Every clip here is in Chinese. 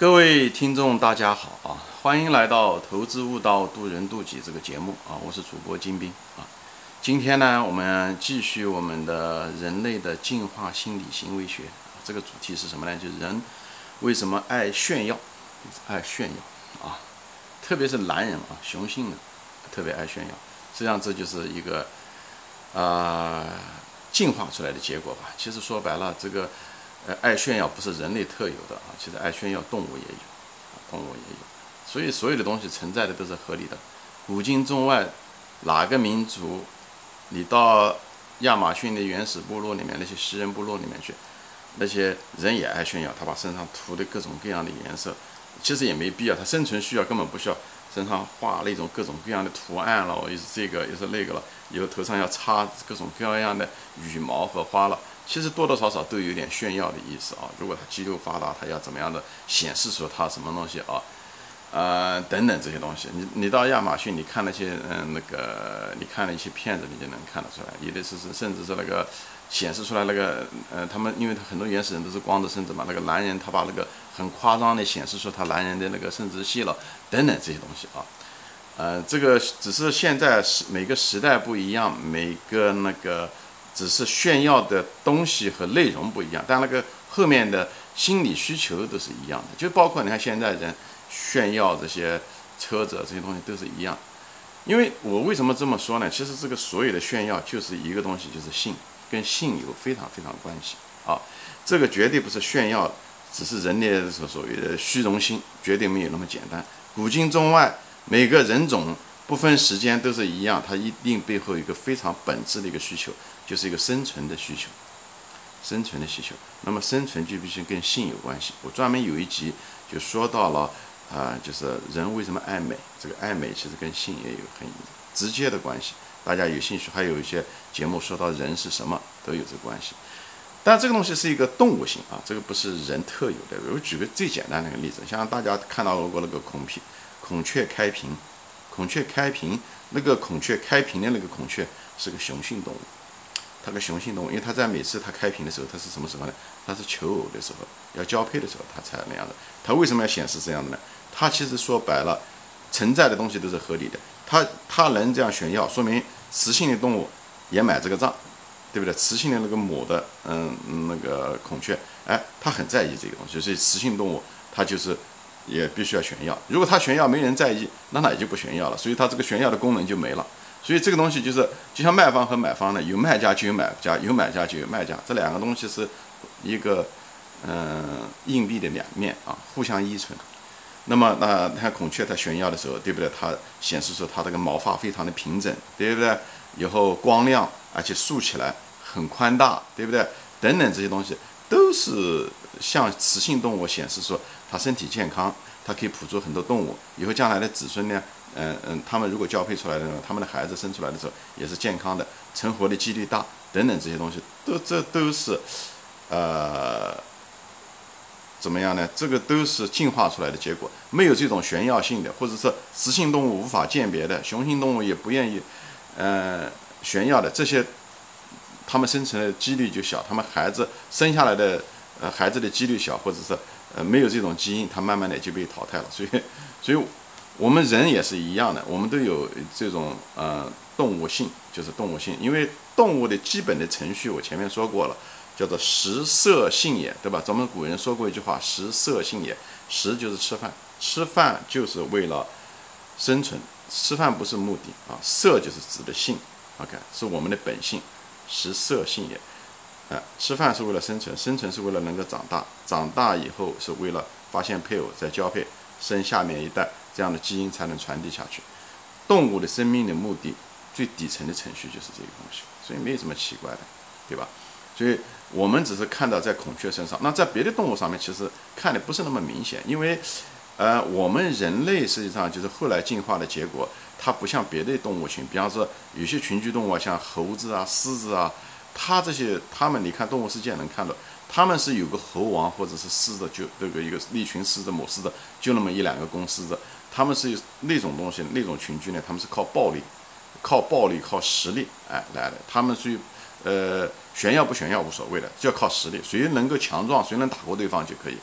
各位听众，大家好啊！欢迎来到《投资悟道，渡人渡己》这个节目啊！我是主播金兵啊。今天呢，我们继续我们的人类的进化心理行为学。这个主题是什么呢？就是人为什么爱炫耀？爱炫耀啊！特别是男人啊，雄性的特别爱炫耀。实际上，这就是一个啊进化出来的结果吧。其实说白了，这个。呃，爱炫耀不是人类特有的啊，其实爱炫耀动物也有，啊，动物也有，所以所有的东西存在的都是合理的。古今中外，哪个民族，你到亚马逊的原始部落里面，那些食人部落里面去，那些人也爱炫耀，他把身上涂的各种各样的颜色，其实也没必要，他生存需要根本不需要身上画那种各种各样的图案了，又是这个又是那个了，以后头上要插各种各样的羽毛和花了。其实多多少少都有点炫耀的意思啊！如果他肌肉发达，他要怎么样的显示出他什么东西啊？呃，等等这些东西，你你到亚马逊，你看那些嗯那个，你看了一些片子，你就能看得出来。有的是是甚至是那个显示出来那个呃，他们因为他很多原始人都是光着身子嘛，那个男人他把那个很夸张的显示出他男人的那个生殖器了，等等这些东西啊。呃，这个只是现在时每个时代不一样，每个那个。只是炫耀的东西和内容不一样，但那个后面的心理需求都是一样的，就包括你看现在人炫耀这些车子这些东西都是一样。因为我为什么这么说呢？其实这个所有的炫耀就是一个东西，就是性，跟性有非常非常关系啊。这个绝对不是炫耀，只是人类所所谓的虚荣心，绝对没有那么简单。古今中外每个人种。不分时间都是一样，它一定背后有一个非常本质的一个需求，就是一个生存的需求，生存的需求。那么生存就必须跟性有关系。我专门有一集就说到了，啊，就是人为什么爱美，这个爱美其实跟性也有很直接的关系。大家有兴趣，还有一些节目说到人是什么，都有这个关系。但这个东西是一个动物性啊，这个不是人特有的。我举个最简单的一个例子，像大家看到过那个孔雀，孔雀开屏。孔雀开屏，那个孔雀开屏的那个孔雀是个雄性动物，它个雄性动物，因为它在每次它开屏的时候，它是什么时候呢？它是求偶的时候，要交配的时候，它才那样的。它为什么要显示这样的呢？它其实说白了，存在的东西都是合理的。它它能这样炫耀，说明雌性的动物也买这个账，对不对？雌性的那个母的，嗯，那个孔雀，哎，它很在意这个东西，所以雌性动物它就是。也必须要炫耀，如果他炫耀没人在意，那他也就不炫耀了，所以他这个炫耀的功能就没了。所以这个东西就是，就像卖方和买方呢，有卖家就有买家，有买家就有卖家，这两个东西是一个嗯硬币的两面啊，互相依存。那么那看孔雀它炫耀的时候，对不对？它显示出它这个毛发非常的平整，对不对？以后光亮，而且竖起来很宽大，对不对？等等这些东西都是向雌性动物显示说。它身体健康，它可以捕捉很多动物。以后将来的子孙呢，嗯嗯，他们如果交配出来的，他们的孩子生出来的时候也是健康的，成活的几率大，等等这些东西，都这都是，呃，怎么样呢？这个都是进化出来的结果。没有这种炫耀性的，或者是雌性动物无法鉴别的，雄性动物也不愿意，呃，炫耀的这些，他们生存的几率就小，他们孩子生下来的，呃，孩子的几率小，或者是。呃，没有这种基因，它慢慢的就被淘汰了。所以，所以我们人也是一样的，我们都有这种呃动物性，就是动物性。因为动物的基本的程序，我前面说过了，叫做食色性也，对吧？咱们古人说过一句话，食色性也。食就是吃饭，吃饭就是为了生存，吃饭不是目的啊。色就是指的性，OK，是我们的本性，食色性也。啊，吃饭是为了生存，生存是为了能够长大，长大以后是为了发现配偶，再交配，生下面一代，这样的基因才能传递下去。动物的生命的目的，最底层的程序就是这个东西，所以没有什么奇怪的，对吧？所以我们只是看到在孔雀身上，那在别的动物上面其实看的不是那么明显，因为，呃，我们人类实际上就是后来进化的结果，它不像别的动物群，比方说有些群居动物啊，像猴子啊、狮子啊。它这些，它们你看动物世界能看到，他们是有个猴王或者是狮子，就那个一个一群狮子母狮子，就那么一两个公狮子，他们是那种东西，那种群居呢，他们是靠暴力，靠暴力，靠实力，哎来的。他们属于，呃，炫耀不炫耀无所谓的，就要靠实力，谁能够强壮，谁能打过对方就可以。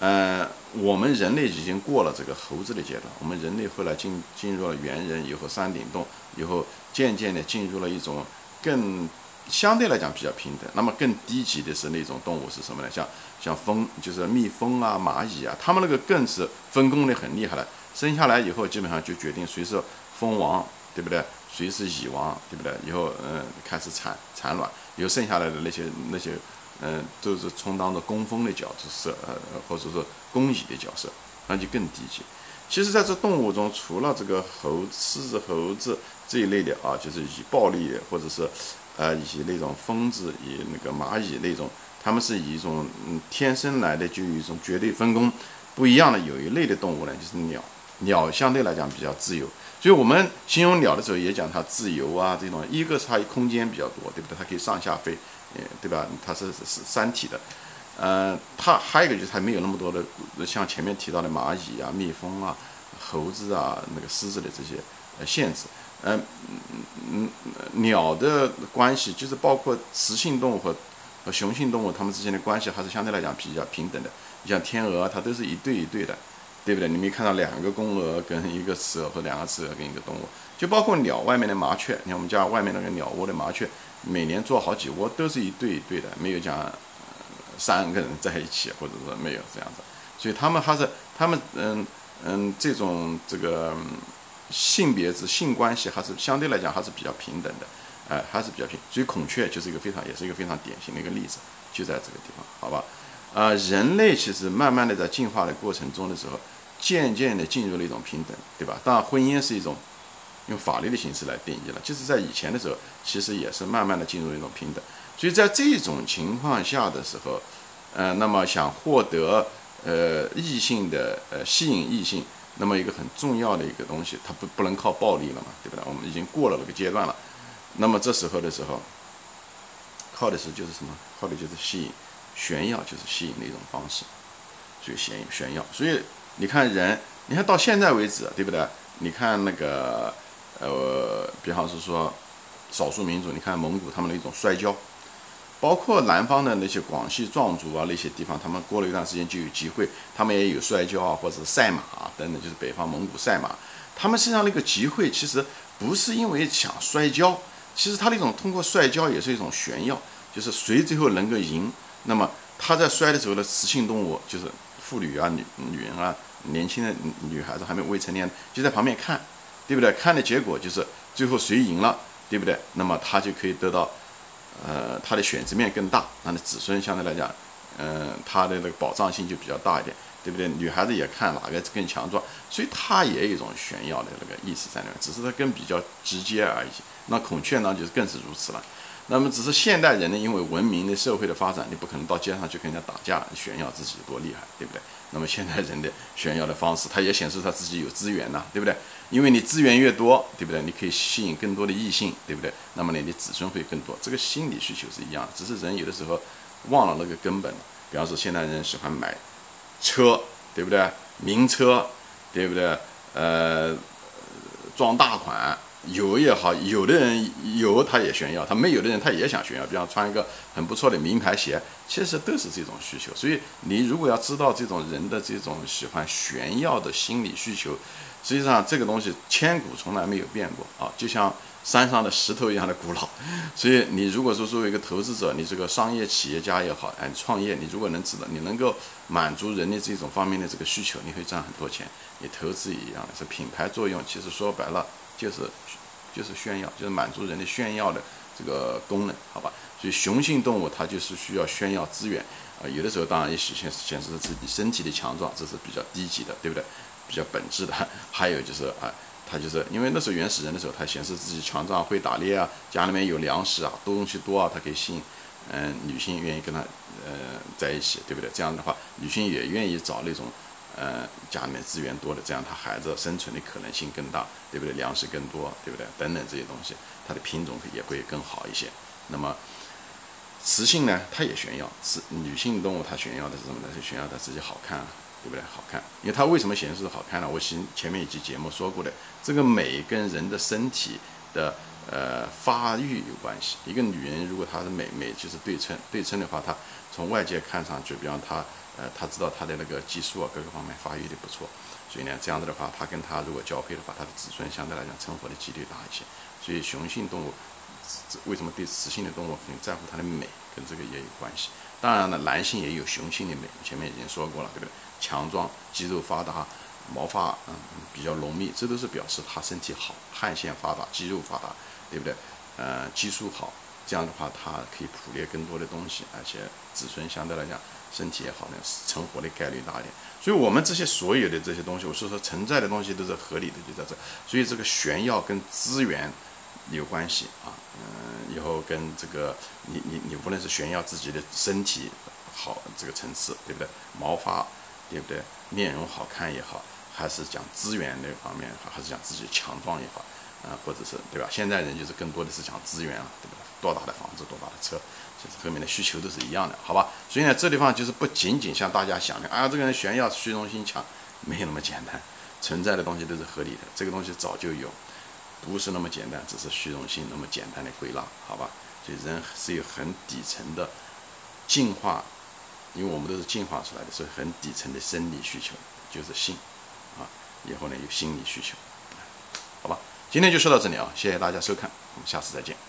嗯，我们人类已经过了这个猴子的阶段，我们人类后来进进入了猿人以后，山顶洞以后，渐渐的进入了一种更相对来讲比较平等。那么更低级的是那种动物是什么呢？像像蜂，就是蜜蜂啊、蚂蚁啊，它们那个更是分工的很厉害了。生下来以后，基本上就决定谁是蜂王，对不对？谁是蚁王，对不对？以后嗯开始产产卵，以后剩下来的那些那些。嗯，都是充当着工蜂的角色，呃，或者说工蚁的角色，那就更低级。其实，在这动物中，除了这个猴、狮子、猴子这一类的啊，就是以暴力或者是，呃，以那种蜂子、以那个蚂蚁那种，他们是以一种嗯天生来的就有一种绝对分工不一样的。有一类的动物呢，就是鸟，鸟相对来讲比较自由。所以我们形容鸟的时候，也讲它自由啊，这种一个是它空间比较多，对不对？它可以上下飞。呃，对吧？它是是三体的，呃，它还有一个就是它没有那么多的，像前面提到的蚂蚁啊、蜜蜂啊、猴子啊、那个狮子的这些呃限制。嗯嗯嗯，鸟的关系就是包括雌性动物和和雄性动物它们之间的关系还是相对来讲比较平等的。你像天鹅，它都是一对一对的，对不对？你没看到两个公鹅跟一个雌鹅或两个雌鹅跟一个动物，就包括鸟外面的麻雀，你看我们家外面那个鸟窝的麻雀。每年做好几窝都是一对一对的，没有讲三个人在一起，或者说没有这样子，所以他们还是他们嗯嗯这种这个性别之性关系还是相对来讲还是比较平等的，哎还是比较平，所以孔雀就是一个非常也是一个非常典型的一个例子，就在这个地方，好吧？啊，人类其实慢慢的在进化的过程中的时候，渐渐的进入了一种平等，对吧？当然婚姻是一种。用法律的形式来定义了，就是在以前的时候，其实也是慢慢的进入一种平等。所以在这种情况下的时候，呃，那么想获得呃异性的呃吸引异性，那么一个很重要的一个东西，它不不能靠暴力了嘛，对不对？我们已经过了那个阶段了。那么这时候的时候，靠的是就是什么？靠的就是吸引、炫耀，就是吸引的一种方式。所以炫炫耀。所以你看人，你看到现在为止，对不对？你看那个。呃，比方是说，少数民族，你看蒙古他们的一种摔跤，包括南方的那些广西壮族啊，那些地方，他们过了一段时间就有集会，他们也有摔跤啊，或者是赛马啊等等，就是北方蒙古赛马。他们身上那个集会，其实不是因为想摔跤，其实他那种通过摔跤也是一种炫耀，就是谁最后能够赢。那么他在摔的时候的雌性动物，就是妇女啊、女女人啊、年轻的女孩子还没未成年，就在旁边看。对不对？看的结果就是最后谁赢了，对不对？那么他就可以得到，呃，他的选择面更大，他的子孙相对来讲，嗯，他的那个保障性就比较大一点，对不对？女孩子也看哪个更强壮，所以他也有一种炫耀的那个意思在里面，只是他更比较直接而已。那孔雀呢，就是更是如此了。那么只是现代人呢，因为文明的社会的发展，你不可能到街上去跟人家打架炫耀自己多厉害，对不对？那么现代人的炫耀的方式，他也显示他自己有资源呐，对不对？因为你资源越多，对不对？你可以吸引更多的异性，对不对？那么呢，你子孙会更多。这个心理需求是一样，只是人有的时候忘了那个根本。比方说，现代人喜欢买车，对不对？名车，对不对？呃，装大款。有也好，有的人有他也炫耀，他没有的人他也想炫耀，比方穿一个很不错的名牌鞋，其实都是这种需求。所以你如果要知道这种人的这种喜欢炫耀的心理需求，实际上这个东西千古从来没有变过啊，就像山上的石头一样的古老。所以你如果说作为一个投资者，你这个商业企业家也好，哎，创业，你如果能知道，你能够满足人的这种方面的这个需求，你会赚很多钱。你投资一样是品牌作用，其实说白了。就是，就是炫耀，就是满足人的炫耀的这个功能，好吧？所以雄性动物它就是需要炫耀资源啊，有的时候当然也显显显示自己身体的强壮，这是比较低级的，对不对？比较本质的。还有就是啊，它就是因为那时候原始人的时候，他显示自己强壮，会打猎啊，家里面有粮食啊，多东西多啊，它可以吸引嗯女性愿意跟他呃在一起，对不对？这样的话，女性也愿意找那种。呃，家里面资源多的，这样他孩子生存的可能性更大，对不对？粮食更多，对不对？等等这些东西，它的品种也会更好一些。那么，雌性呢，它也炫耀，雌女性动物它炫耀的是什么呢？是炫耀它自己好看，啊对不对？好看，因为它为什么显示好看呢？我前前面一期节目说过的，这个美跟人的身体的呃发育有关系。一个女人如果她的美美就是对称，对称的话，她从外界看上去，比方她。呃，他知道他的那个激素啊各个方面发育的不错，所以呢，这样子的话，他跟他如果交配的话，他的子孙相对来讲成活的几率大一些。所以雄性动物为什么对雌性的动物很在乎它的美，跟这个也有关系。当然了，男性也有雄性的美，前面已经说过了，对不对？强壮、肌肉发达、毛发嗯比较浓密，这都是表示他身体好，汗腺发达、肌肉发达，对不对？呃，激素好，这样的话它可以捕猎更多的东西，而且子孙相对来讲身体也好呢，成活的概率大一点。所以，我们这些所有的这些东西，我是说存在的东西都是合理的，就在这。所以，这个炫耀跟资源有关系啊，嗯，以后跟这个你你你无论是炫耀自己的身体好这个层次，对不对？毛发，对不对？面容好看也好，还是讲资源那方面好，还是讲自己强壮也好。啊，或者是对吧？现在人就是更多的是讲资源啊，对吧？多大的房子，多大的车，就是后面的需求都是一样的，好吧？所以呢，这地方就是不仅仅像大家想的，啊，这个人炫耀、虚荣心强，没有那么简单。存在的东西都是合理的，这个东西早就有，不是那么简单，只是虚荣心那么简单的归纳，好吧？所以人是有很底层的进化，因为我们都是进化出来的，所以很底层的生理需求就是性啊，以后呢有心理需求，好吧？今天就说到这里啊，谢谢大家收看，我们下次再见。